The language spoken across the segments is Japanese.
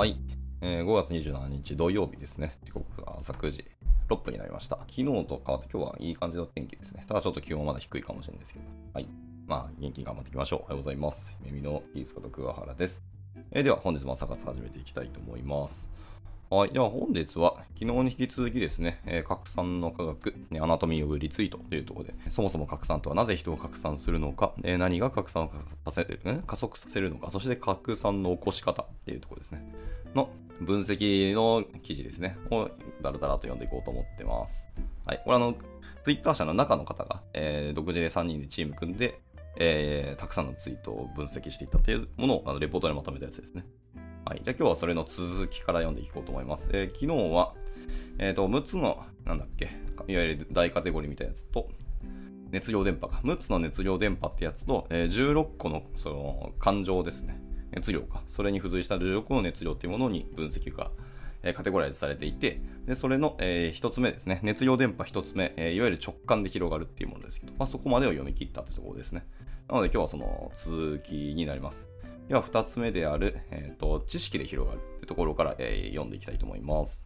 はい、えー5月27日土曜日ですね。時刻が朝9時6分になりました。昨日と変わって今日はいい感じの天気ですね。ただちょっと気温はまだ低いかもしれないですけど。はい。まあ、元気に頑張っていきましょう。おはようございます。耳のキースこと桑原です。えーでは本日も朝活始めていきたいと思います。はい。では本日は昨日に引き続きですね、えー拡散の科学、ねアナトミー・オブ・リツイートというところで、そもそも拡散とはなぜ人を拡散するのか、えー何が拡散をさせる、ん加速させるのか、そして拡散の起こし方っていうところですね。の分析の記事ですね。をだらだらと読んでいこうと思ってます。はい。これあの、ツイッター社の中の方が、えー独自で3人でチーム組んで、えーたくさんのツイートを分析していったというものをあのレポートでまとめたやつですね。はい。じゃあ今日はそれの続きから読んでいこうと思います。えー昨日は、えっ、と、6つの、なんだっけ、いわゆる大カテゴリーみたいなやつと、熱量電波か。6つの熱量電波ってやつと、えー16個のその感情ですね。熱量か。それに付随した16個の熱量っていうものに分析が、えーカテゴライズされていて、でそれの、え1つ目ですね。熱量電波1つ目、えーいわゆる直感で広がるっていうものですけど、まあ、そこまでを読み切ったってところですね。なので今日はその続きになります。では2つ目である、えーと知識で広がるってところから、えー読んでいきたいと思います。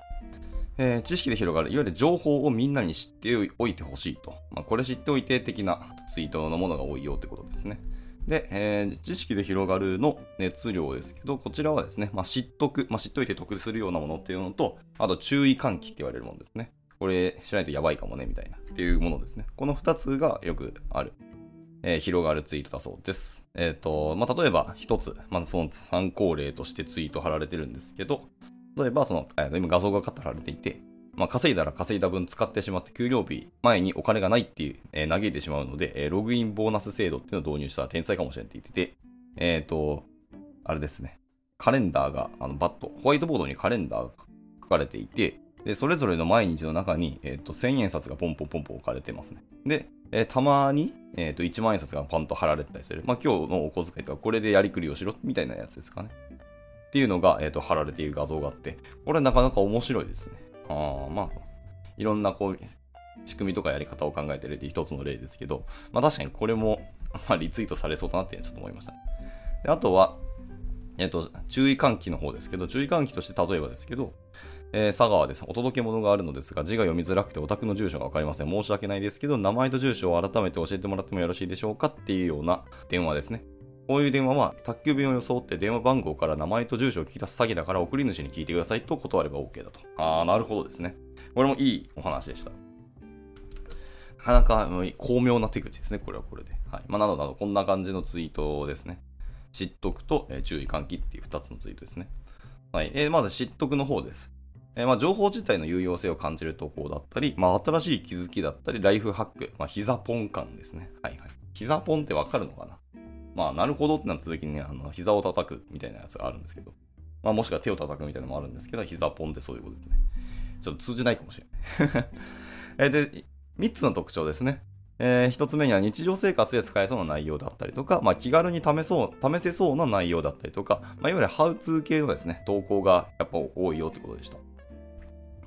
えー知識で広がる、いわゆる情報をみんなに知っておいてほしいと。まあ、これ知っておいて的なツイートのものが多いよってことですね。で、えー知識で広がるの熱量ですけど、こちらはですね、まあ、知っとく、まあ、知っといて得するようなものっていうのと、あと注意喚起って言われるものですね。これ知らないとやばいかもね、みたいなっていうものですね。この2つがよくある、えー広がるツイートだそうです。えっ、と、まあ、例えば1つ、まずその参考例としてツイート貼られてるんですけど、例えばその、えー今画像が貼られていて、まあ、稼いだら稼いだ分使ってしまって給料日前にお金がないっていう、えー嘆いてしまうので、えーログインボーナス制度っていうのを導入したら天才かもしれないって言ってて、えっ、と、あれですね、カレンダーが、あのバット、ホワイトボードにカレンダーが書かれていて、でそれぞれの毎日の中に、えー、と千円札がポンポンポンポン置かれてますね。で、えーたまに、えー、と1万円札がパンと貼られてたりする。まあ、今日のお小遣いとかこれでやりくりをしろみたいなやつですかね。っていうのが、えー、と貼られている画像があって、これなかなか面白いですね。あまあ、いろんなこう仕組みとかやり方を考えてるっていう一つの例ですけど、まあ確かにこれも、ま、リツイートされそうだなってちょっと思いました。であとは、えっ、と、注意喚起の方ですけど、注意喚起として例えばですけど、えー佐川です。お届け物があるのですが、字が読みづらくてお宅の住所がわかりません。申し訳ないですけど、名前と住所を改めて教えてもらってもよろしいでしょうかっていうような電話ですね。こういう電話は、宅急便を装って電話番号から名前と住所を聞き出す詐欺だから送り主に聞いてくださいと断れば OK だと。あー、なるほどですね。これもいいお話でした。なかなか巧妙な手口ですね、これはこれで。はい。まあ、などなど、こんな感じのツイートですね。知っとくと、えー注意喚起っていう2つのツイートですね。はい。えーまず知っとくの方です。えーまあ、情報自体の有用性を感じる投稿だったり、まあ、新しい気づきだったり、ライフハック、まあ、膝ポン感ですね。はいはい。膝ポンってわかるのかな？まあ、なるほどってなった時にね、あの、膝を叩くみたいなやつがあるんですけど、まあ、もしくは手を叩くみたいなのもあるんですけど、膝ポンってそういうことですね。ちょっと通じないかもしれない。えで、3つの特徴ですね。え1つ目には日常生活で使えそうな内容だったりとか、まあ、気軽に試そう、試せそうな内容だったりとか、まあ、いわゆるハウツー系のですね、投稿がやっぱ多いよってことでした。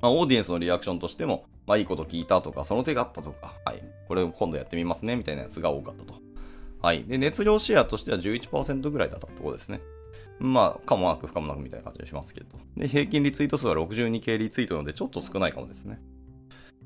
まあ、オーディエンスのリアクションとしても、まあ、いいこと聞いたとか、その手があったとか、はい、これを今度やってみますね、みたいなやつが多かったと。はい。で、熱量シェアとしては11%ぐらいだったところですね。まあ、可もなく不可もなくみたいな感じがしますけど。で、平均リツイート数は62K リツイートなので、ちょっと少ないかもですね。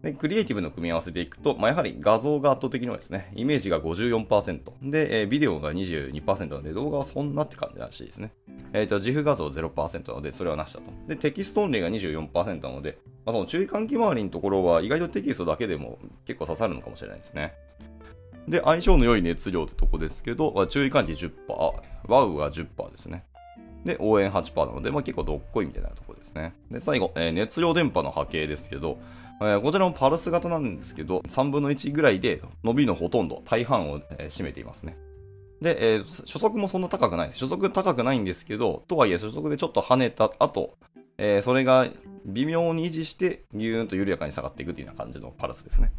で、クリエイティブの組み合わせでいくと、まあ、やはり画像が圧倒的に多いですね。イメージが54%。で、えービデオが22%なので、動画はそんなって感じらしいですね。えっ、と、 GIF 画像0%なので、それはなしだと。で、テキストオンリーが24%なので、まあ、その注意喚起周りのところは意外とテキストだけでも結構刺さるのかもしれないですね。で、相性の良い熱量ってとこですけど、ま注意喚起10%、ワウが10%ですね。で、応援8%なので、まあ、結構どっこいみたいなとこですね。で、最後、えー熱量電波の波形ですけど、えこちらもパルス型なんですけど、3分の1ぐらいで伸びのほとんど、大半を、え占めていますね。で、えー初速もそんな高くないです。初速高くないんですけど、とはいえ初速でちょっと跳ねた後、えーそれが微妙に維持して、ギューンと緩やかに下がっていくというような感じのパルスですね。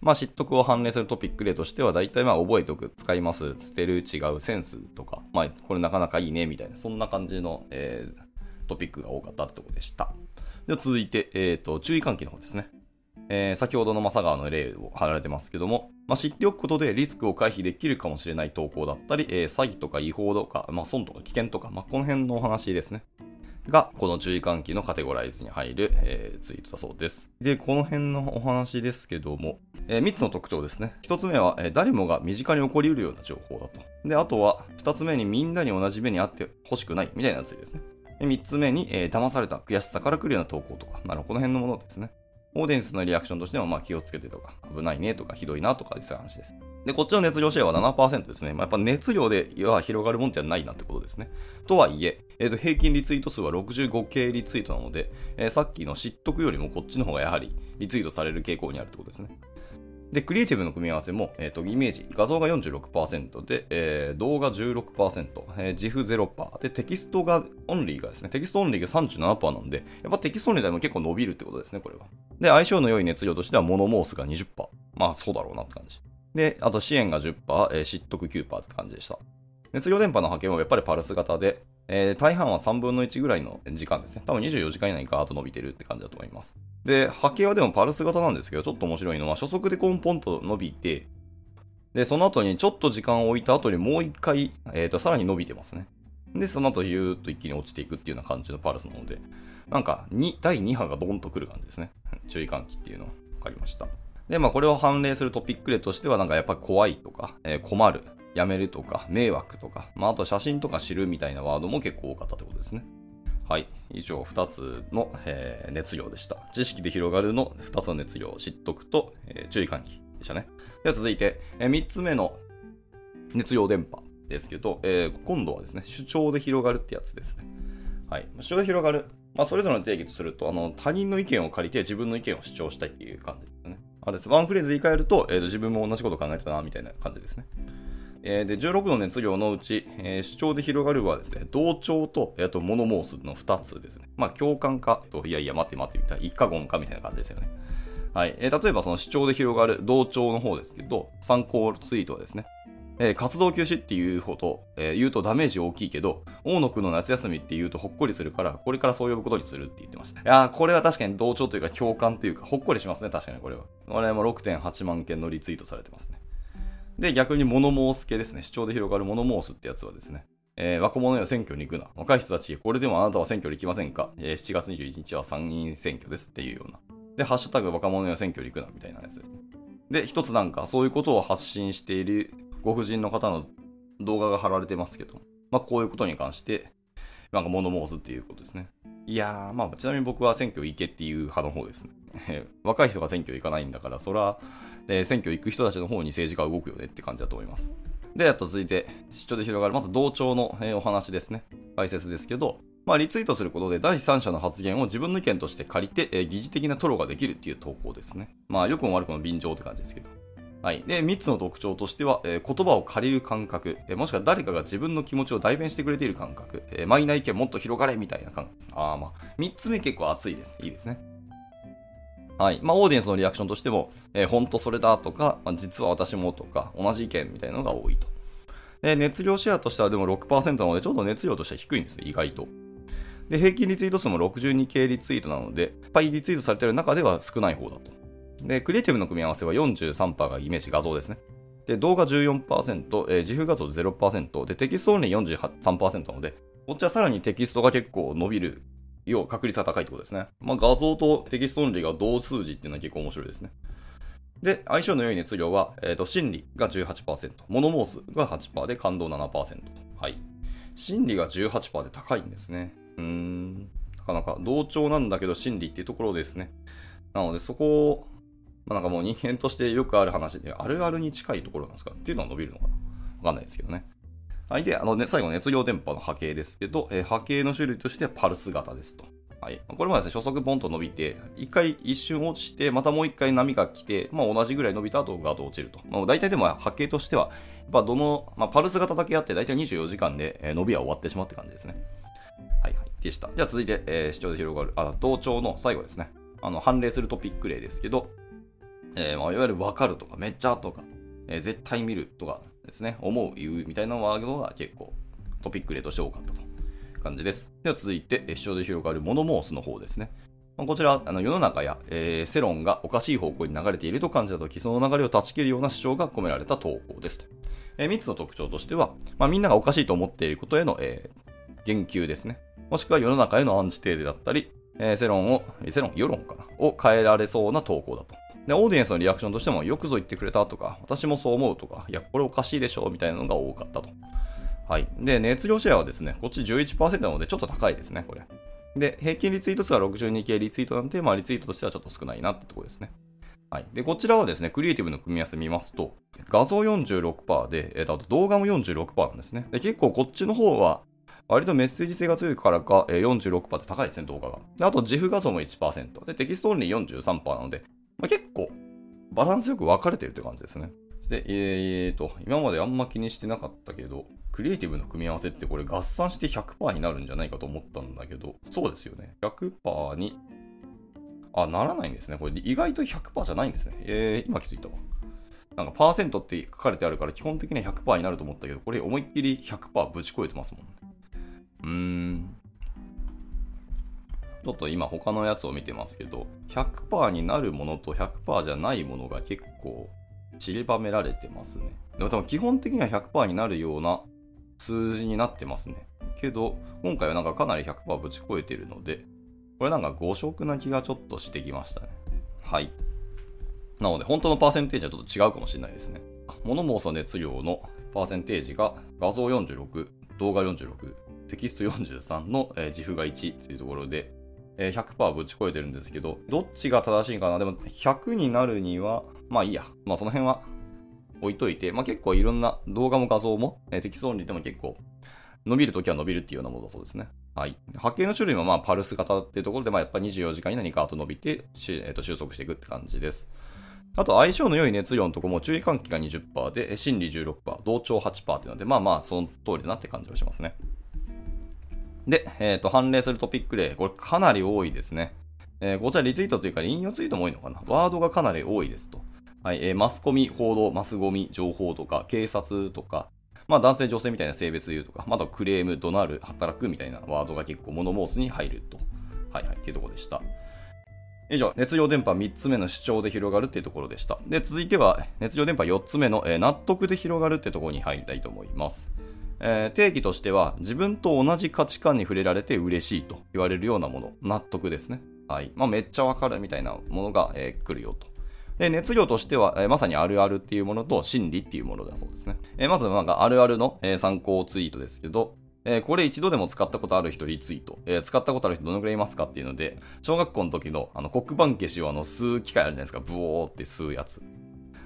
まあ、知得を判例するトピック例としては、大体まあ覚えておく、使います、捨てる、違う、センスとか、まあ、これなかなかいいね、みたいな、そんな感じの、えートピックが多かったってころでした。では続いて、えっ、と、注意喚起の方ですね。えー先ほどの正川の例を貼られてますけども、まあ、知っておくことでリスクを回避できるかもしれない投稿だったり、えー詐欺とか違法とか、まあ、損とか危険とか、まあ、この辺のお話ですね。が、この注意喚起のカテゴライズに入る、えー、ツイートだそうです。で、この辺のお話ですけども、えー、3つの特徴ですね。1つ目は、えー、誰もが身近に起こりうるような情報だと。で、あとは、2つ目にみんなに同じ目にあってほしくないみたいなツイートですね。で、3つ目に、えー、騙された悔しさから来るような投稿とか、なるこの辺のものですね。オーディエンスのリアクションとしては、まあ気をつけてとか、危ないねとか、ひどいなとか、そういう話です。で、こっちの熱量シェアは7%ですね。まあ、やっぱ熱量では広がるもんじゃないなってことですね。とはいえ、えー、と平均リツイート数は 65K リツイートなので、えー、さっきの知っとくよりもこっちの方がやはりリツイートされる傾向にあるってことですね。で、クリエイティブの組み合わせも、えっ、ー、と、イメージ、画像が46%で、えー、動画16%、えー、 GIF 0%で、テキストが、オンリーがですね、テキストオンリーが37%なんで、やっぱテキストオンリーでも結構伸びるってことですね、これは。で、相性の良い熱量としては、物申すが20%。まあ、そうだろうなって感じ。で、あと支援が10%、えー、知っとく9%って感じでした。熱量電波の波形もやっぱりパルス型で、えー、大半は3分の1ぐらいの時間ですね。多分24時間以内にガーッと伸びてるって感じだと思います。で、波形はでもパルス型なんですけど、ちょっと面白いのは、初速でコンポンと伸びて、で、その後にちょっと時間を置いた後にもう一回、えっ、ー、と、さらに伸びてますね。で、その後、ゆーっと一気に落ちていくっていうような感じのパルスなので、なんか、2、第2波がドンとくる感じですね。注意喚起っていうの分かりました。で、まあ、これを判例するトピック例としては、なんかやっぱり怖いとか、えー、困る、やめるとか、迷惑とか、まあ、あと写真とか知るみたいなワードも結構多かったってことですね。はい。以上2つの、えー、熱量でした。知識で広がるの2つの熱量知っとくと、えー、注意喚起でしたね。では続いて、えー、3つ目の熱量電波ですけど、えー、今度はですね、主張で広がるってやつですね。はい。主張で広がる。まあ、それぞれの定義とすると、あの、他人の意見を借りて自分の意見を主張したいっていう感じですね。あれです。ワンフレーズで言い換えると、えーと、自分も同じこと考えてたな、みたいな感じですね。えー、で、16の熱量のうち、えー、主張で広がるはですね、同調と、えー、と、モノモースの2つですね。まあ、共感かと、いやいや、待って待ってみたいな、一過言かみたいな感じですよね。はい。えー、例えばその主張で広がる同調の方ですけど、参考ツイートはですね、え、活動休止っていうほど、えー、言うとダメージ大きいけど、大野くんの夏休みって言うとほっこりするから、これからそう呼ぶことにするって言ってました。いやー、これは確かに同調というか共感というか、ほっこりしますね、確かにこれは。これも6.8万件のリツイートされてますね。で、逆に物申す系ですね。主張で広がる物申すってやつはですね、えー、若者よ選挙に行くな。若い人たち、これでもあなたは選挙に行きませんか、えー、7月21日は参議院選挙ですっていうような。で、ハッシュタグ若者よ選挙に行くなみたいなやつですね。で、一つなんかそういうことを発信しているご婦人の方の動画が貼られてますけど、まあこういうことに関して、なんか物申すっていうことですね。いやー、まあちなみに僕は選挙行けっていう派の方ですね。若い人が選挙行かないんだから、そら、え選挙行く人たちの方に政治家は動くよねって感じだと思います。で、あと続いて、出張で広がる、まず同調の、えお話ですね。解説ですけど、まあ、リツイートすることで第三者の発言を自分の意見として借りて、えー、疑似的なトロができるっていう投稿ですね。まあ、良くも悪くも便乗って感じですけど。はい。で、3つの特徴としては、えー、言葉を借りる感覚、えー、もしくは誰かが自分の気持ちを代弁してくれている感覚、えー、マイナー意見もっと広がれみたいな感覚です。ああ、まあ、3つ目結構熱いです。いいですね。はい。まあ、オーディエンスのリアクションとしても、えー、本当それだとか、まあ、実は私もとか、同じ意見みたいなのが多いと。で、熱量シェアとしてはでも6%なので、ちょっと熱量としては低いんですね、意外と。で、平均リツイート数も 62K リツイートなので、いっぱいリツイートされてる中では少ない方だと。で、クリエイティブの組み合わせは43%がイメージ画像ですね。で、動画14%、えー、自負画像0%、で、テキストオンリー43%なので、こっちはさらにテキストが結構伸びる要は確率が高いってことですね。まあ、画像とテキストオンリーが同数字っていうのは結構面白いですね。で、相性の良い熱量は、えっ、ー、と、心理が18%、物申すが8%で感動7%はい。心理が18%で高いんですね。うーん。なかなか同調なんだけど心理っていうところですね。なので、そこを、まあ、なんかもう人間としてよくある話で、あるあるに近いところなんですか？っていうのは伸びるのかな？わかんないですけどね。はい。で、あのね、最後熱量電波の波形ですけど、えー、波形の種類としてはパルス型ですと。はい。これもですね、初速ポンと伸びて、一回一瞬落ちて、またもう一回波が来て、まあ同じぐらい伸びた後ガード落ちると。まあ大体でも波形としては、やっぱどの、まあパルス型だけあって大体24時間で、伸びは終わってしまうって感じですね。はいはい。でした。じゃあ続いて、えー、視聴で広がる、あ、同調の最後ですね。あの、判例するトピック例ですけど、えー、まあいわゆるわかるとか、めっちゃとか、えー、絶対見るとかですね、思う、言うみたいなワードが結構トピック例として多かったと感じです。では続いて、視聴で広がるモノモースの方ですね。こちら、あの世の中や、えー、世論がおかしい方向に流れていると感じたとき、その流れを断ち切るような主張が込められた投稿ですと。えー、3つの特徴としては、まあ、みんながおかしいと思っていることへの、えー、言及ですね。もしくは世の中へのアンチテーゼだったり、えー、世論を、世論、世論かなを変えられそうな投稿だと。で、オーディエンスのリアクションとしても、よくぞ言ってくれたとか、私もそう思うとか、いや、これおかしいでしょみたいなのが多かったと。はい。で、熱量シェアはですね、こっち11%なので、ちょっと高いですね、これ。で、平均リツイート数は62K リツイートなんで、まあ、リツイートとしてはちょっと少ないなってとこですね。はい。で、こちらはですね、クリエイティブの組み合わせ見ますと、画像46%で、えー、とあと動画も46%なんですね。で、結構こっちの方は、割とメッセージ性が強いからか、えー、46%って高いですね、動画が。で、あと、 GIF 画像も1%。で、テキストオンリー43%なので、まあ、結構、バランスよく分かれてるって感じですね。で、えーと、今まであんま気にしてなかったけど、クリエイティブの組み合わせってこれ合算して100%になるんじゃないかと思ったんだけど、そうですよね。100%にあ、ならないんですね。これ意外と100%じゃないんですね。えー、今気づいたわ。なんかパーセントって書かれてあるから基本的には100%になると思ったけど、これ思いっきり100%ぶち越えてますもん、うーん。ちょっと今他のやつを見てますけど、100%になるものと100%じゃないものが結構散りばめられてますね。でも多分基本的には100%になるような数字になってますね。けど、今回はなんかかなり100%ぶち越えてるので、これなんか誤色な気がちょっとしてきましたね。はい。なので、本当のパーセンテージはちょっと違うかもしれないですね。物申す熱量のパーセンテージが画像46、動画46、テキスト43の、 GIF が1というところで、100%ぶち超えてるんですけど、どっちが正しいかな？でも100になるには、まあいいや。まあその辺は置いといて、まあ結構いろんな動画も画像も、えー、テキストオンリーでも結構伸びるときは伸びるっていうようなものだそうですね。はい。波形の種類もまあパルス型っていうところで、まあやっぱ24時間以内にガーッと伸びて、えー、と収束していくって感じです。あと相性の良い熱量のとこも注意喚起が20%で、心理16%、同調8%っていうので、まあまあその通りだなって感じがしますね。で、えっ、ー、と、判例するトピック例、これかなり多いですね。えー、こちらリツイートというか引用ツイートも多いのかな？ワードがかなり多いですと。はい、えー、マスコミ、報道、マスゴミ、情報とか、警察とか、まあ男性女性みたいな性別で言うとか、またクレーム、怒鳴る、働くみたいなワードが結構モノモースに入ると。はいはい、っていうところでした。以上、熱量電波3つ目の主張で広がるっていうところでした。で、続いては、熱量電波4つ目の、えー、納得で広がるってところに入りたいと思います。えー、定義としては、自分と同じ価値観に触れられて嬉しいと言われるようなもの、納得ですね。はい。まあ、めっちゃわかるみたいなものが、えー、来るよと。で、熱量としては、えー、まさにあるあるっていうものと心理っていうものだそうですね。えー、まず、なんかあるあるの、えー、参考ツイートですけど、えー、これ一度でも使ったことある人リツイート。えー、使ったことある人どのくらいいますかっていうので、小学校の時のあの黒板消しをあの吸う機械あるじゃないですか。ブオーって吸うやつ。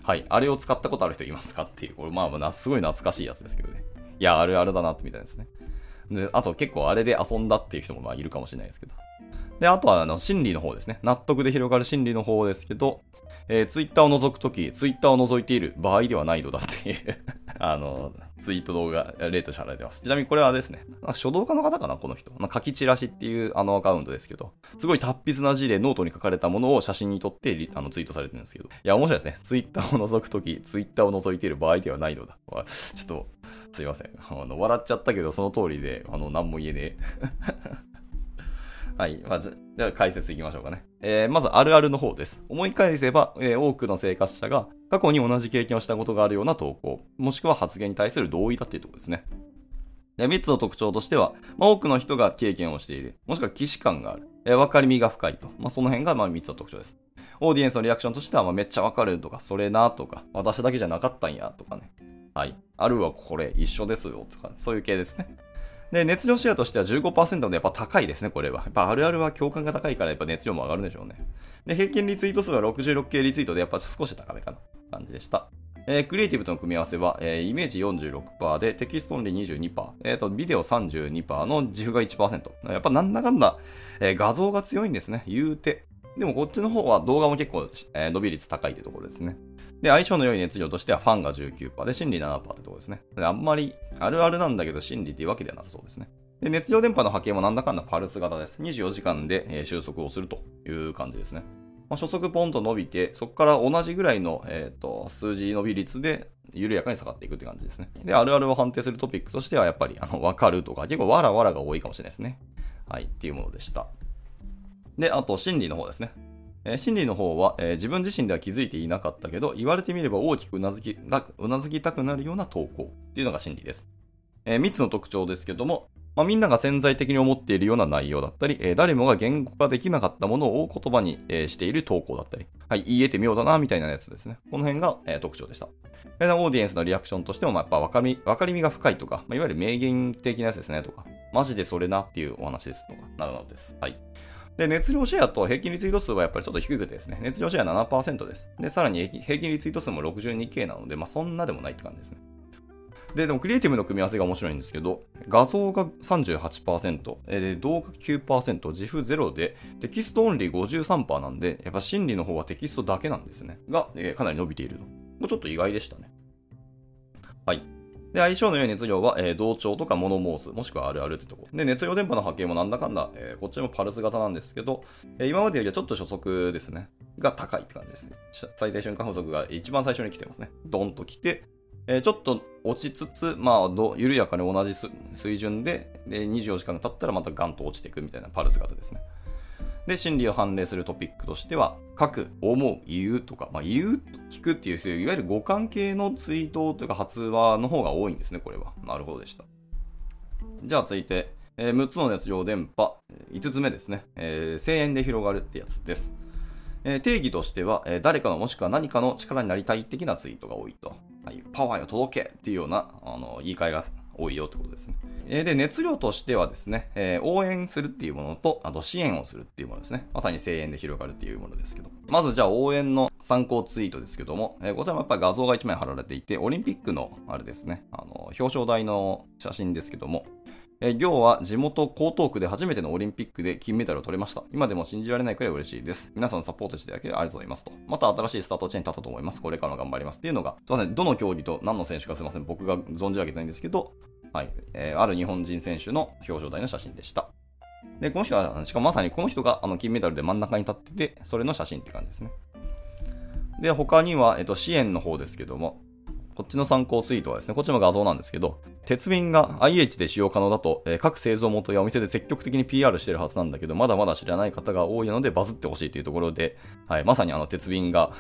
はい。あれを使ったことある人いますかっていう。これまあまあ、すごい懐かしいやつですけどね。いや、あるあるだなってみたいですね。で、あと結構あれで遊んだっていう人もまあいるかもしれないですけど。で、あとはあの心理の方ですね。納得で広がる心理の方ですけど、えー、ツイッターを覗くとき、ツイッターを覗いている場合ではないのだっていう あの、ツイート動画、例としてられてます。ちなみにこれはですね、書道家の方かな、この人。書きチラシっていうあのアカウントですけど、すごい達筆な字でノートに書かれたものを写真に撮ってあのツイートされてるんですけど、いや、面白いですね。ツイッターを覗くとき、ツイッターを覗いている場合ではないのだ。ちょっと、すいません。あの笑っちゃったけど、その通りで、あの、何も言えねえ。はい。まず、じゃあ解説いきましょうかね。えー、まず、あるあるの方です。思い返せば、えー、多くの生活者が過去に同じ経験をしたことがあるような投稿、もしくは発言に対する同意だっていうところですね。で、3つの特徴としては、まあ、多くの人が経験をしている、もしくは既視感がある、えー、分かりみが深いと。まあ、その辺がまあ3つの特徴です。オーディエンスのリアクションとしては、まあ、めっちゃわかるとか、それなとか、私だけじゃなかったんやとかね。はい。あるはこれ一緒ですよとか、そういう系ですね。で、熱量シェアとしては15%でやっぱ高いですね、これは。やっぱあるあるは共感が高いからやっぱ熱量も上がるんでしょうね。で、平均リツイート数は66K リツイートでやっぱ少し高めかな感じでした。えー、クリエイティブとの組み合わせは、えー、イメージ46%で、テキストオンリー22%、え、ー、と、ビデオ32%の GIF が1%。やっぱなんだかんだ、えー、画像が強いんですね、言うて。でもこっちの方は動画も結構、えー、伸び率高いってところですね。で、相性の良い熱量としてはファンが19%で、心理7%ってとこですね。あんまりあるあるなんだけど心理っていうわけではなさそうですね。で熱量電波の波形もなんだかんだパルス型です。24時間で、え収束をするという感じですね。まあ、初速ポンと伸びて、そこから同じぐらいの、えーと、数字伸び率で緩やかに下がっていくって感じですね。で、あるあるを判定するトピックとしては、やっぱり、あの、わかるとか、結構わらわらが多いかもしれないですね。はい、っていうものでした。で、あと、心理の方ですね。え、心理の方は、え、自分自身では気づいていなかったけど、言われてみれば大きくうなずき、うなずきたくなるような投稿っていうのが心理です。え、3つの特徴ですけども、まあ、みんなが潜在的に思っているような内容だったり、え、誰もが言語化できなかったものを言葉に、え、している投稿だったり、はい、言えてみようだな、みたいなやつですね。この辺が、え、特徴でした。オーディエンスのリアクションとしても、まあ、やっぱ分かり分かりみが深いとか、まあ、いわゆる名言的なやつですね、とか、マジでそれなっていうお話ですとか、なるほどです。はい。で、熱量シェアと平均リツイート数はやっぱりちょっと低くてですね、熱量シェア7%です。で、さらに平均リツイート数も 62K なので、まあそんなでもないって感じですね。で、でもクリエイティブの組み合わせが面白いんですけど、画像が38%、え、動画9%、 GIF 0で、テキストオンリー53%なんで、やっぱ心理の方はテキストだけなんですね。が、えー、かなり伸びていると。これちょっと意外でしたね。はい。で、相性の良い熱量は、えー、同調とかモノモース、もしくはあるあるってとこ。で、熱量電波の波形もなんだかんだ、えー、こっちもパルス型なんですけど、えー、今までよりはちょっと初速ですね。が高いって感じですね。最大瞬間風速が一番最初に来てますね。ドンと来て、えー、ちょっと落ちつつ、まあ、ど緩やかに同じ水準でで、24時間が経ったらまたガンと落ちていくみたいなパルス型ですね。で、心理を判例するトピックとしては、書く、思う、言うとか、まあ、言う、聞くっていう、いわゆる五感系のツイートというか発話の方が多いんですね、これは。なるほどでした。じゃあ続いて、えー、6つの熱量電波、5つ目ですね、えー、声援で広がるってやつです。えー、定義としては、えー、誰かのもしくは何かの力になりたい的なツイートが多いと。はい、パワーを届けっていうようなあの言い換えが多いよってことですね。えー、で、熱量としてはですね、えー、応援するっていうものと、あと支援をするっていうものですね。まさに声援で広がるっていうものですけど。まずじゃあ応援の参考ツイートですけども、えー、こちらもやっぱり画像が1枚貼られていて、オリンピックのあれですね、あの、表彰台の写真ですけども、えー、行は地元江東区で初めてのオリンピックで金メダルを取れました。今でも信じられないくらい嬉しいです。皆さんサポートしていただきありがとうございますと。また新しいスタートチェーン立ったと思います。これからも頑張りますっていうのが、すいません、どの競技と何の選手かすいません、僕が存じ上げてないんですけど、はい、えー、ある日本人選手の表彰台の写真でした。で、この人は、しかもまさにこの人があの金メダルで真ん中に立ってて、それの写真って感じですね。で、他には、えっと、支援の方ですけども、こっちの参考ツイートはですね、こっちの画像なんですけど、鉄瓶が IH で使用可能だと、えー、各製造元やお店で積極的に PR してるはずなんだけど、まだまだ知らない方が多いのでバズってほしいというところで、はい、まさにあの鉄瓶が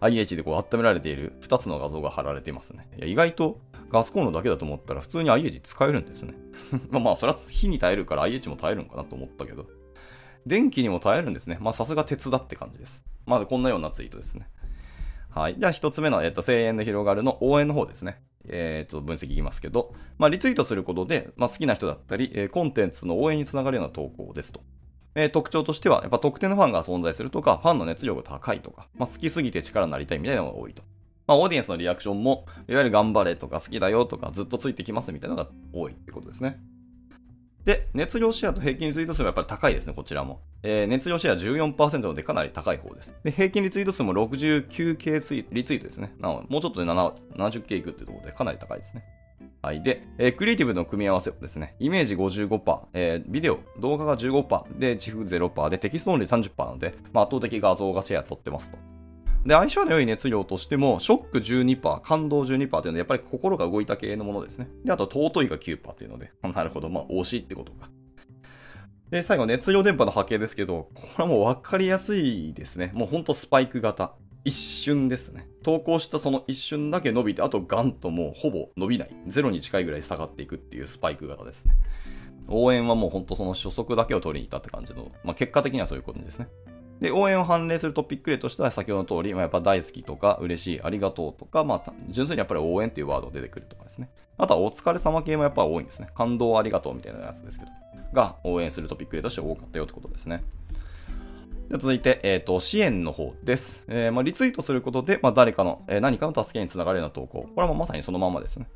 IH でこう温められている2つの画像が貼られていますね。いや意外とガスコンロだけだと思ったら普通に IH 使えるんですね。まあまあ、それは火に耐えるから IH も耐えるんかなと思ったけど。電気にも耐えるんですね。まあさすが鉄だって感じです。まだこんなようなツイートですね。はい。じゃあ一つ目の、えっと、声援で広がるの応援の方ですね。えー、と分析いきますけど、まあ、リツイートすることで、まあ、好きな人だったり、え、コンテンツの応援につながるような投稿ですと。えー、特徴としては、やっぱ特定のファンが存在するとか、ファンの熱量が高いとか、まあ、好きすぎて力になりたいみたいなのが多いと。まあ、オーディエンスのリアクションも、いわゆる頑張れとか好きだよとか、ずっとついてきますみたいなのが多いってことですね。で、熱量シェアと平均リツイート数はやっぱり高いですね、こちらも。えー、熱量シェア14%のでかなり高い方です。で、平均リツイート数も 69K リツイートですね。なので、もうちょっとで 70K いくっていうところでかなり高いですね。はい。で、えー、クリエイティブの組み合わせをですね、イメージ55%、えー、ビデオ、動画が15%で、 GIF 0%で、テキストオンリー30%なので、まあ、圧倒的画像がシェア取ってますと。で、相性の良い熱量としても、ショック12%、感動12%っていうので、やっぱり心が動いた系のものですね。で、あと、尊いが9%っていうので、なるほど、まあ、惜しいってことか。で、最後、熱量伝播の波形ですけど、これはもう分かりやすいですね。もうほんとスパイク型。一瞬ですね。投稿したその一瞬だけ伸びて、あとガンともうほぼ伸びない。ゼロに近いぐらい下がっていくっていうスパイク型ですね。応援はもうほんとその初速だけを取りに行ったって感じの、まあ結果的にはそういうことですね。で、応援を判例するトピック例としては先ほどの通り、まあ、やっぱ大好きとか嬉しい、ありがとうとか、まあ、純粋にやっぱり応援っていうワードが出てくるとかですね。あとはお疲れ様系もやっぱ多いんですね。感動ありがとうみたいなやつですけど。が応援するトピック例として多かったよってことですね。で続いて、えっ、ー、と、支援の方です。えー、まあ、リツイートすることで、まあ、誰かの、えー、何かの助けにつながるような投稿。これはまさにそのままですね。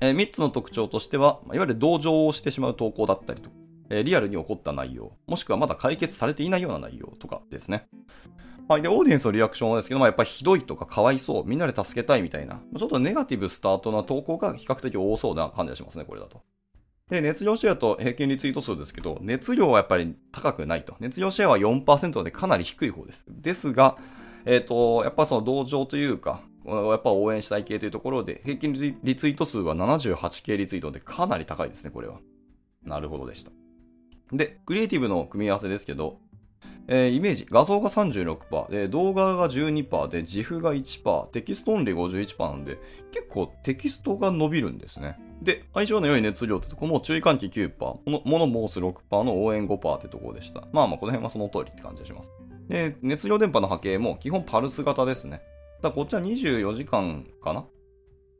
え、3つの特徴としては、いわゆる同情をしてしまう投稿だったりとか、えリアルに起こった内容、もしくはまだ解決されていないような内容とかですね。はい。で、オーディエンスのリアクションはですけど、まあ、やっぱりひどいとかかわいそう、みんなで助けたいみたいな、ちょっとネガティブスタートな投稿が比較的多そうな感じがしますね、これだと。で、熱量シェアと平均リツイート数ですけど、熱量はやっぱり高くないと。熱量シェアは4%でかなり低い方です。ですが、えっ、ー、と、やっぱその同情というか、やっぱ応援したい系というところで、平均リツイート数は78系リツイートでかなり高いですね、これは。なるほどでした。で、クリエイティブの組み合わせですけど、えー、イメージ、画像が36%、で動画が12%で、 GIF が1%、テキストオンリー51%なんで、結構テキストが伸びるんですね。で、相性の良い熱量ってとこも注意喚起9%、このモノ申す6%の応援5%ってとこでした。まあまあ、この辺はその通りって感じがします。で、熱量伝播の波形も基本パルス型ですね。だこっちは24時間かな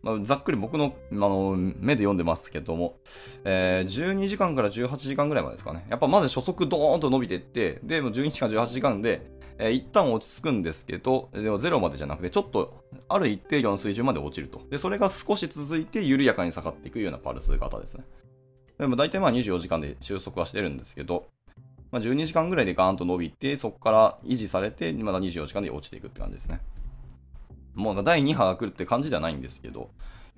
まあ、ざっくり僕のあの目で読んでますけども、えー、12時間から18時間ぐらいまでですかね。やっぱまず初速ドーンと伸びていって、で、も12時間18時間で、えー、一旦落ち着くんですけど、でもゼロまでじゃなくて、ちょっとある一定量の水準まで落ちると。で、それが少し続いて緩やかに下がっていくようなパルス型ですね。でも大体まあ24時間で収束はしてるんですけど、まあ、12時間ぐらいでガーンと伸びて、そこから維持されて、まだ24時間で落ちていくって感じですね。もう第2波が来るって感じではないんですけど、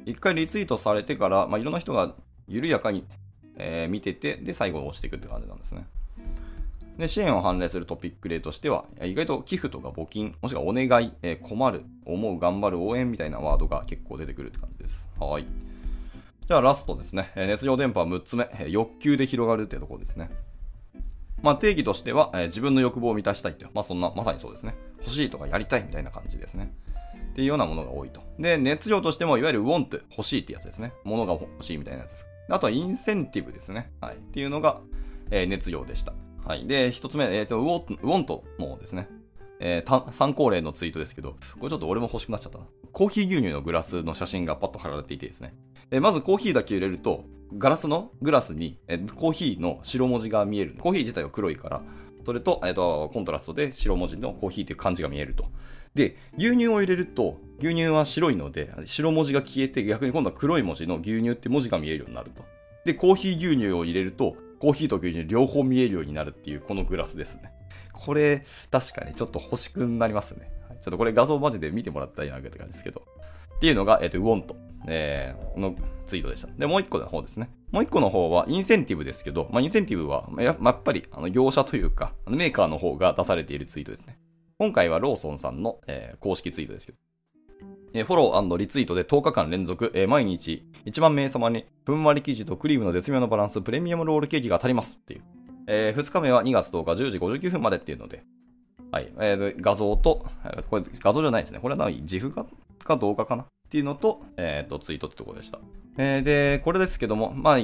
1回リツイートされてから、まあ、いろんな人が緩やかに、えー、見てて、で、最後落ちていくって感じなんですね。で、支援を判例するトピック例としては、意外と寄付とか募金、もしくはお願い、えー、困る、思う、頑張る、応援みたいなワードが結構出てくるって感じです。はい。じゃあラストですね。熱量電波6つ目、欲求で広がるってところですね。まあ、定義としては、え、自分の欲望を満たしたいという、まあ、そんな、まさにそうですね。欲しいとかやりたいみたいな感じですね。っていうようなものが多いと。で、熱量としても、いわゆる want、欲しいってやつですね。物が欲しいみたいなやつです。あとはインセンティブですね。はい。っていうのが、えー、熱量でした。はい。で、一つ目、えっ、ー、と、ウォントもですね。えー、参考例のツイートですけど、これちょっと俺も欲しくなっちゃったな。コーヒー牛乳のグラスの写真がパッと貼られていてですね。えー、まずコーヒーだけ入れると、ガラスのグラスに、えー、コーヒーの白文字が見える。コーヒー自体は黒いから、それと、えっ、ー、と、コントラストで白文字のコーヒーという漢字が見えると。で、牛乳を入れると、牛乳は白いので、白文字が消えて、逆に今度は黒い文字の牛乳って文字が見えるようになると。で、コーヒー牛乳を入れると、コーヒーと牛乳両方見えるようになるっていう、このグラスですね。これ、確かにちょっと欲しくなりますね。ちょっとこれ画像マジで見てもらったらいいなって感じですけど。っていうのが、えっ、ー、と、ウォント、えー、のツイートでした。で、もう一個の方ですね。もう一個の方はインセンティブですけど、まあ、インセンティブはや、やっぱりあの業者というか、メーカーの方が出されているツイートですね。今回はローソンさんの、えー、公式ツイートですけど、えー、フォローリツイートで10日間連続、えー、毎日1万名様にふんわり生地とクリームの絶妙なバランスプレミアムロールケーキが当たりますっていう。えー、2日目は2月10日10時59分までっていうので、はい。えー、画像と、これ画像じゃないですね。これは自負かか動画かなっていうのと、えっ、ー、と、ツイートってところでした。えー、で、これですけども、まあ、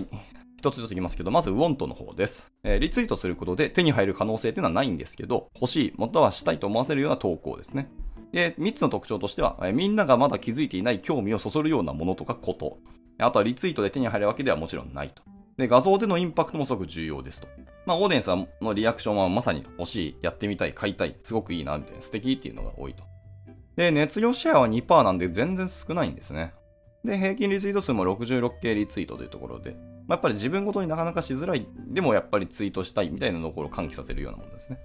一つずついきますけど、まず、ウォントの方です。えー、リツイートすることで手に入る可能性っていうのはないんですけど、欲しい、またはしたいと思わせるような投稿ですね。で、3つの特徴としては、えー、みんながまだ気づいていない興味をそそるようなものとかこと。あとはリツイートで手に入るわけではもちろんないと。で、画像でのインパクトもすごく重要ですと。まあ、オーディエンスのリアクションはまさに欲しい、やってみたい、買いたい、すごくいいな、みたいな、素敵っていうのが多いと。で、熱量シェアは2%なんで全然少ないんですね。で、平均リツイート数も66系リツイートというところで、まあ、やっぱり自分ごとになかなかしづらい、でもやっぱりツイートしたいみたいなところを喚起させるようなものですね。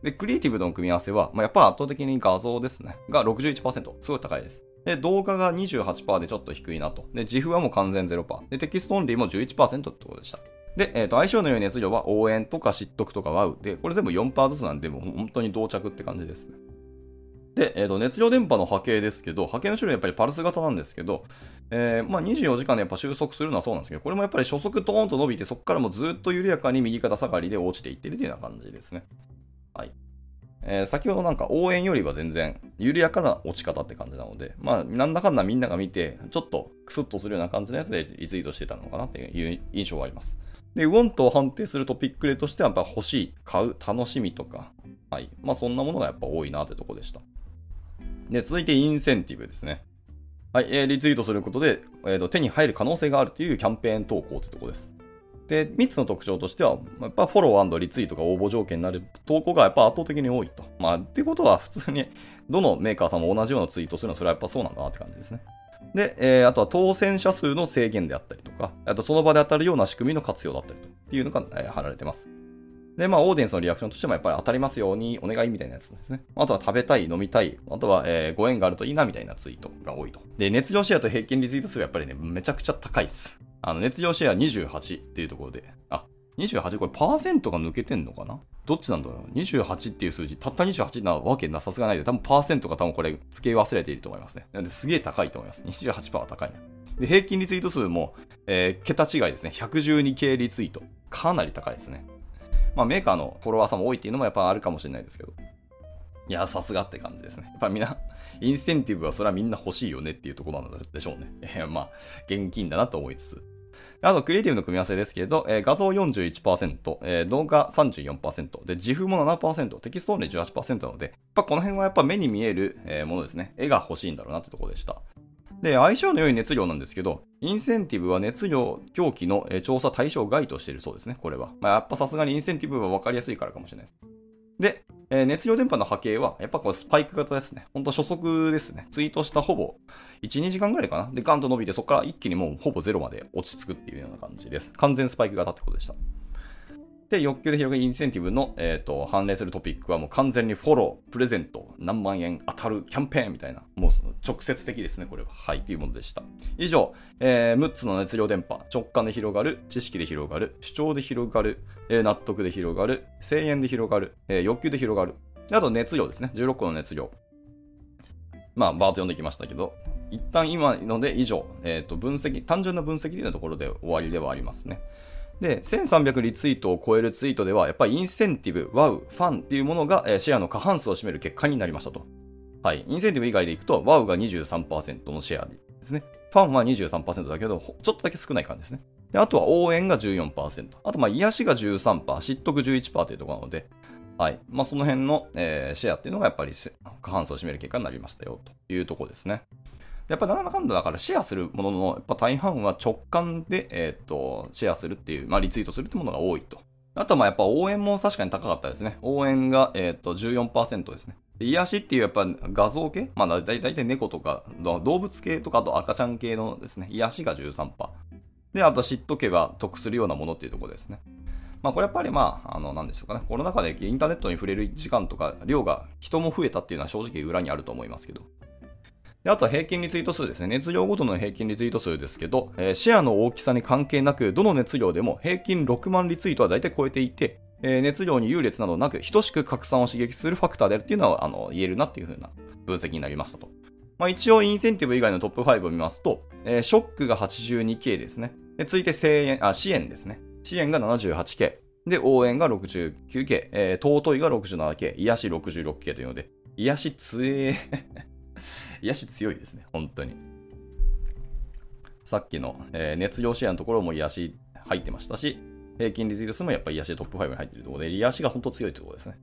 で、クリエイティブとの組み合わせは、まあ、やっぱ圧倒的に画像ですね。が61%。すごい高いです。で、動画が28%でちょっと低いなと。で、 GIF はもう完全0%。で、テキストオンリーも11%ってことでした。で、えっ、ー、と、相性の良い熱量は応援とか知っ得とか Wow で、これ全部4%ずつなんで、もう本当に同着って感じですね。で、えーと、熱量伝播の波形ですけど、波形の種類はやっぱりパルス型なんですけど、えー、まあ、24時間でやっぱ収束するのはそうなんですけど、これもやっぱり初速ドーンと伸びて、そこからもずっと緩やかに右肩下がりで落ちていってるというような感じですね。はい。えー、先ほどなんか応援よりは全然緩やかな落ち方って感じなので、まあ、なんだかんだみんなが見て、ちょっとクスッとするような感じのやつでリツイートしてたのかなっていう印象はあります。で、ウォントを判定するトピック例としては、やっぱ欲しい、買う、楽しみとか、はい。まあ、そんなものがやっぱ多いなってとこでした。で、続いてインセンティブですね。はい、えー、リツイートすることで、えーと、手に入る可能性があるというキャンペーン投稿ってとこです。で、3つの特徴としては、やっぱフォローリツイートが応募条件になる投稿がやっぱ圧倒的に多いと。まあ、ってことは普通にどのメーカーさんも同じようなツイートするのはそれはやっぱそうなんだなって感じですね。で、えー、あとは当選者数の制限であったりとか、あとその場で当たるような仕組みの活用だったりというのが、えー、貼られてます。で、まあ、オーディエンスのリアクションとしてもやっぱり当たりますようにお願いみたいなやつですね。あとは食べたい、飲みたい、あとは、えー、ご縁があるといいなみたいなツイートが多いと。で、熱量シェアと平均リツイート数はやっぱりね、めちゃくちゃ高いです。あの、熱量シェア28っていうところで、あ、28これパーセントが抜けてんのかな？どっちなんだろう ?28 っていう数字、たった28なわけなさすがないで、多分パーセントが多分これ付け忘れていると思いますね。なのですげえ高いと思います。28%は高いね。で、平均リツイート数も、えー、桁違いですね。112系リツイート。かなり高いですね。まあ、メーカーのフォロワーさんも多いっていうのもやっぱあるかもしれないですけど。いや、さすがって感じですね。やっぱみんな、インセンティブはそれはみんな欲しいよねっていうところなんでしょうね。えー、まあ、現金だなと思いつつ。あと、クリエイティブの組み合わせですけど、えー、画像41%、えー、動画34%、で、 GIF も7%、テキストオンリー18%なので、やっぱこの辺はやっぱ目に見える、えー、ものですね。絵が欲しいんだろうなってとこでした。で、相性の良い熱量なんですけど、インセンティブは熱量狂気の調査対象外としているそうですね、これは。まあ、やっぱさすがにインセンティブは分かりやすいからかもしれないです。で、えー、熱量伝播の波形は、やっぱこうスパイク型ですね。ほんと初速ですね。ツイートしたほぼ1、2時間ぐらいかな。で、ガンと伸びて、そこから一気にもうほぼゼロまで落ち着くっていうような感じです。完全スパイク型ってことでした。で、欲求で広げインセンティブの、えっ、ー、と、関連するトピックはもう完全にフォロー、プレゼント、何万円当たるキャンペーンみたいな、もう直接的ですね、これは。はい、っていうものでした。以上、えー、6つの熱量電波、直感で広がる、知識で広がる、主張で広がる、えー、納得で広がる、声援で広がる、えー、欲求で広がる。あと熱量ですね、16個の熱量。まあ、バーッと読んできましたけど、一旦今ので以上、えっ、ー、と、分析、単純な分析というところで終わりではありますね。で、1300リツイートを超えるツイートでは、やっぱりインセンティブ、ワウ、ファンっていうものが、えシェアの過半数を占める結果になりましたと。はい。インセンティブ以外でいくと、ワウが23%のシェアですね。ファンは23%だけど、ちょっとだけ少ない感じですね。で、あとは応援が14%。あと、まあ、癒しが13%、嫉得11%というところなので、はい。まあ、その辺の、えー、シェアっていうのがやっぱり過半数を占める結果になりましたよ、というところですね。やっぱなんだかんだだからシェアするものの、やっぱ大半は直感で、えっ、ー、と、シェアするっていう、まあリツイートするってものが多いと。あとはまあやっぱ応援も確かに高かったですね。応援が、えっ、ー、と、14%ですね。癒しっていうやっぱ画像系？まあ大体猫とか動物系とかあと赤ちゃん系のですね、癒しが13%。で、あと知っとけば得するようなものっていうところですね。まあこれやっぱりまあ、あの、なんでしょうかね。コロナ禍でインターネットに触れる時間とか量が人も増えたっていうのは正直裏にあると思いますけど。であとは平均リツイート数ですね。熱量ごとの平均リツイート数ですけど、えー、シェアの大きさに関係なく、どの熱量でも平均6万リツイートは大体超えていて、えー、熱量に優劣などなく、等しく拡散を刺激するファクターであるっていうのは、あの、言えるなっていう風な分析になりましたと。まあ、一応、インセンティブ以外のトップ5を見ますと、えー、ショックが 82K ですね。で、続いて声援、あ、支援ですね。支援が 78K。で、応援が 69K。えー、尊いが 67K。癒し 66K というので、癒し強え癒し強いですね、本当に。さっきの、えー、熱量シェアのところも癒し入ってましたし、平均リツイート数もやっぱり癒しトップ5に入ってるところで、癒しが本当強いところですね。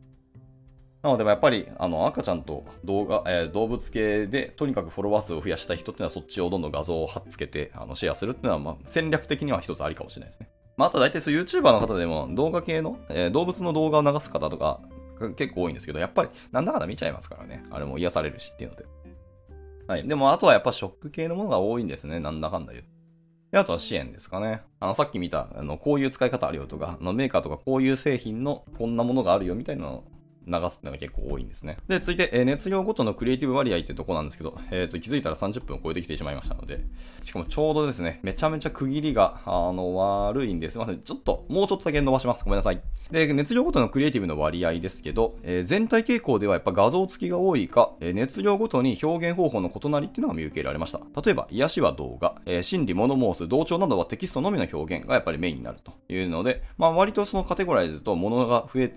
なので、やっぱり、あの、赤ちゃんと動画、えー、動物系で、とにかくフォロワー数を増やしたい人っていうのは、そっちをどんどん画像を貼っつけて、あの、シェアするっていうのは、まあ、戦略的には一つありかもしれないですね。まあ、あと大体そう、YouTuber の方でも、動画系の、えー、動物の動画を流す方とか、結構多いんですけど、やっぱり、なんだかんだ見ちゃいますからね。あれも癒されるしっていうので。はい。でも、あとはやっぱショック系のものが多いんですね。なんだかんだ言う。で、あとは支援ですかね。あの、さっき見た、あの、こういう使い方あるよとか、あの、メーカーとかこういう製品のこんなものがあるよみたいなの流すっていうのが結構多いんですね。で、続いて、え、熱量ごとのクリエイティブ割合ってとこなんですけど、えっ、ー、と、気づいたら30分を超えてきてしまいましたので、しかもちょうどですね、めちゃめちゃ区切りが、あの、悪いんですいません。ちょっと、もうちょっとだけ伸ばします。ごめんなさい。で、熱量ごとのクリエイティブの割合ですけど、えー、全体傾向ではやっぱ画像付きが多いか、え熱量ごとに表現方法の異なりっていうのが見受けられました。例えば、癒しは動画、え心理、モノモース、同調などはテキストのみの表現がやっぱりメインになるというので、まあ割とそのカテゴライズとものが増え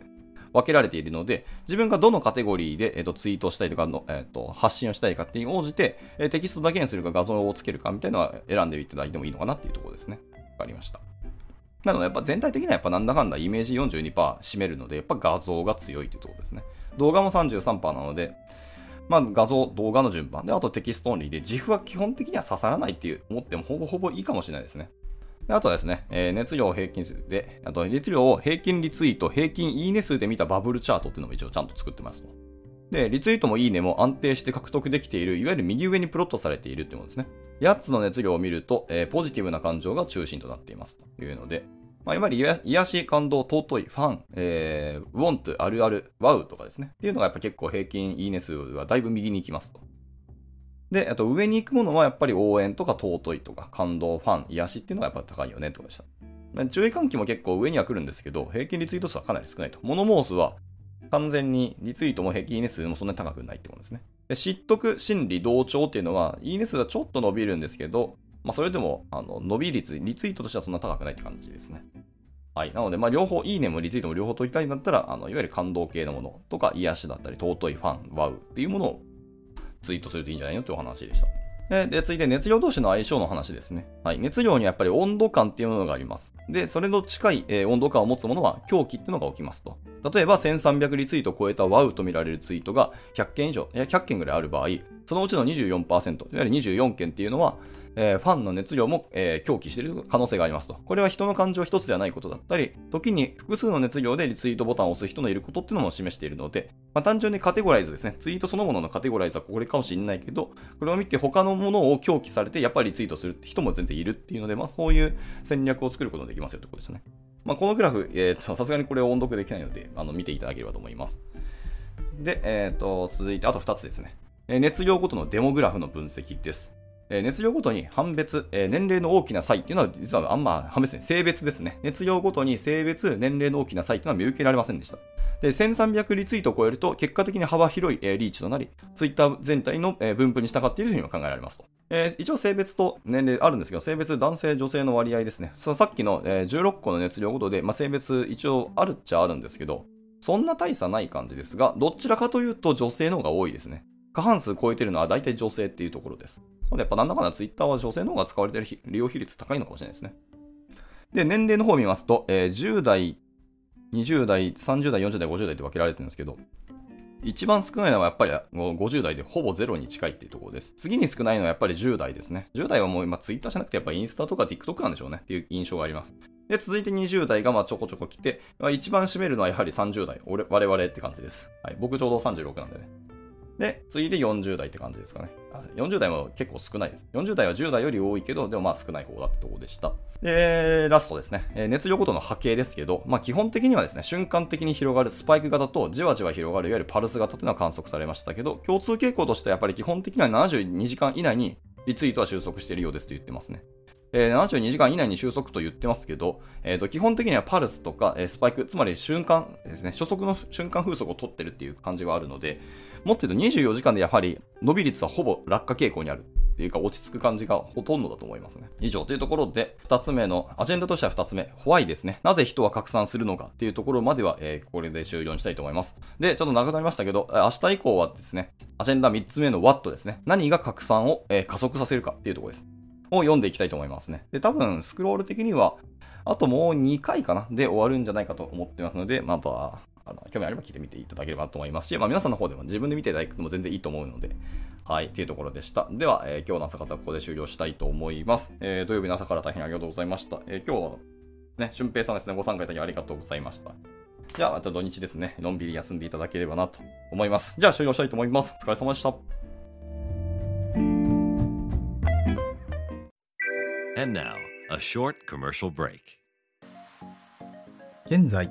分けられているので、自分がどのカテゴリーで、えーと、ツイートしたいとかの、えーと、発信をしたいかっていうに応じて、え、テキストだけにするか画像をつけるかみたいなのは選んでいただいてもいいのかなっていうところですね。わかりました。なので、やっぱ全体的にはやっぱなんだかんだイメージ42%占めるので、やっぱ画像が強いというところですね。動画も33%なので、まあ画像、動画の順番で、あとテキストオンリーで、 GIF は基本的には刺さらないっていう思ってもほぼほぼいいかもしれないですね。あとはですね、えー、熱量平均数で、あと熱量を平均リツイート、平均いいね数で見たバブルチャートっていうのも一応ちゃんと作ってますと。で、リツイートもいいねも安定して獲得できている、いわゆる右上にプロットされているっていうものですね。8つの熱量を見ると、えー、ポジティブな感情が中心となっていますというので、まあ、いわゆる癒し、感動、尊い、ファン、えー、ウォント、あるある、ワウとかですね。っていうのがやっぱ結構平均いいね数はだいぶ右に行きますと。で、あと上に行くものはやっぱり応援とか尊いとか感動、ファン、癒しっていうのがやっぱ高いよねってことでした。注意喚起も結構上には来るんですけど、平均リツイート数はかなり少ないと。モノモースは完全にリツイートも平均いいね数もそんなに高くないってことですね。で、知っとく心理同調っていうのは、いいね数はちょっと伸びるんですけど、まあそれでも、あの、伸び率、リツイートとしてはそんな高くないって感じですね。はい。なので、まあ、両方、いいねもリツイートも両方取りたいんだったら、あの、いわゆる感動系のものとか、癒しだったり、尊いファン、ワウっていうものをツイートするといいんじゃないのというお話でした。で、続いて熱量同士の相性の話ですね。はい。熱量にはやっぱり温度感っていうものがあります。で、それの近い、温度感を持つものは狂気っていうのが起きますと。例えば1300リツイートを超えたワウと見られるツイートが100件以上、100件ぐらいある場合、そのうちの24%、いわゆる24件っていうのは、えー、ファンの熱量も、えー、狂気している可能性がありますと。これは人の感情一つではないことだったり、時に複数の熱量でリツイートボタンを押す人のいることっていうのも示しているので、まあ、単純にカテゴライズですね。ツイートそのもののカテゴライズはこれかもしれないけど、これを見て他のものを狂気されて、やっぱりリツイートするって人も全然いるっていうので、まあそういう戦略を作ることができますよってことですね。まあこのグラフ、えー、さすがにこれを音読できないので、あの見ていただければと思います。で、えっ、ー、と、続いてあと2つですね。熱量ごとのデモグラフの分析です。え熱量ごとに判別、え年齢の大きな差異っていうのは実はあんま判別ね、性別ですね。熱量ごとに性別、年齢の大きな差異っていうのは見受けられませんでした。で、1300リツイートを超えると結果的に幅広い、えリーチとなり、ツイッター全体の、え分布に従っているというふうに考えられますと。えー、一応性別と年齢あるんですけど、性別男性女性の割合ですね。そのさっきの、えー、16個の熱量ごとで、まあ、性別一応あるっちゃあるんですけど、そんな大差ない感じですが、どちらかというと女性の方が多いですね。過半数超えてるのは大体女性っていうところです。なのでやっぱなんだかんだツイッターは女性の方が使われてる利用比率高いのかもしれないですね。で、年齢の方を見ますと、えー、10代、20代、30代、40代、50代って分けられてるんですけど、一番少ないのはやっぱり50代でほぼゼロに近いっていうところです。次に少ないのはやっぱり10代ですね。10代はもう今ツイッターじゃなくてやっぱインスタとか TikTok なんでしょうねっていう印象があります。で、続いて20代がまあちょこちょこ来て、まあ、一番占めるのはやはり30代。俺、我々って感じです。はい。僕ちょうど36なんでね。で、次いで40代って感じですかね。40代も結構少ないです。40代は10代より多いけど、でもまあ少ない方だってとこでした。で、ラストですね。え熱量ごとの波形ですけど、まあ基本的にはですね、瞬間的に広がるスパイク型とじわじわ広がるいわゆるパルス型っていうのは観測されましたけど、共通傾向としてはやっぱり基本的には72時間以内にリツイートは収束しているようですと言ってますね。えー、72時間以内に収束と言ってますけど、えー、と基本的にはパルスとか、えー、スパイク、つまり瞬間ですね、初速の瞬間風速を取ってるっていう感じがあるので、もっと言うと24時間でやはり伸び率はほぼ落下傾向にあるっていうか落ち着く感じがほとんどだと思いますね。以上というところで、2つ目の、アジェンダとしては2つ目、ホワイですね。なぜ人は拡散するのかっていうところまでは、えー、これで終了にしたいと思います。で、ちょっと長くなりましたけど、明日以降はですね、アジェンダ3つ目の What ですね。何が拡散を、えー、加速させるかっていうところです。を読んでいきたいと思いますね。で、多分、スクロール的には、あともう2回かなで終わるんじゃないかと思ってますので、また、あの興味あれば聞いてみていただければと思いますし、まあ、皆さんの方でも自分で見ていただくのも全然いいと思うので、はい、っていうところでした。では、えー、今日の朝方はここで終了したいと思います。えー、土曜日の朝から大変ありがとうございました。えー、今日はね、俊平さんですね、ご参加いただきありがとうございました。じゃあ、また土日ですね、のんびり休んでいただければなと思います。じゃあ、終了したいと思います。お疲れ様でした。And now, a short commercial break. 現在、